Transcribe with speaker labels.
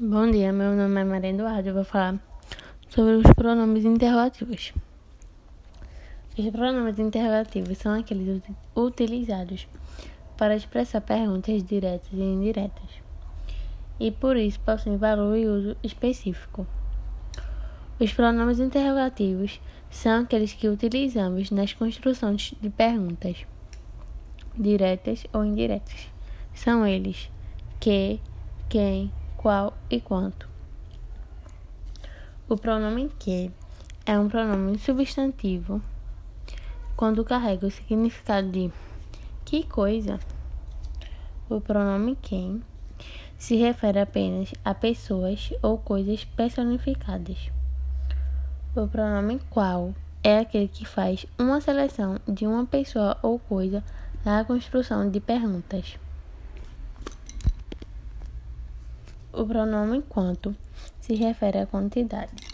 Speaker 1: Bom dia, meu nome é Maria Eduardo. Eu vou falar sobre os pronomes interrogativos. Os pronomes interrogativos são aqueles utilizados para expressar perguntas diretas e indiretas, e por isso possuem valor e uso específico. Os pronomes interrogativos são aqueles que utilizamos nas construções de perguntas diretas ou indiretas. São eles que, quem, qual e quanto. O pronome que é um pronome substantivo quando carrega o significado de que coisa. O pronome quem se refere apenas a pessoas ou coisas personificadas. O pronome qual é aquele que faz uma seleção de uma pessoa ou coisa na construção de perguntas. O pronome quanto se refere à quantidade.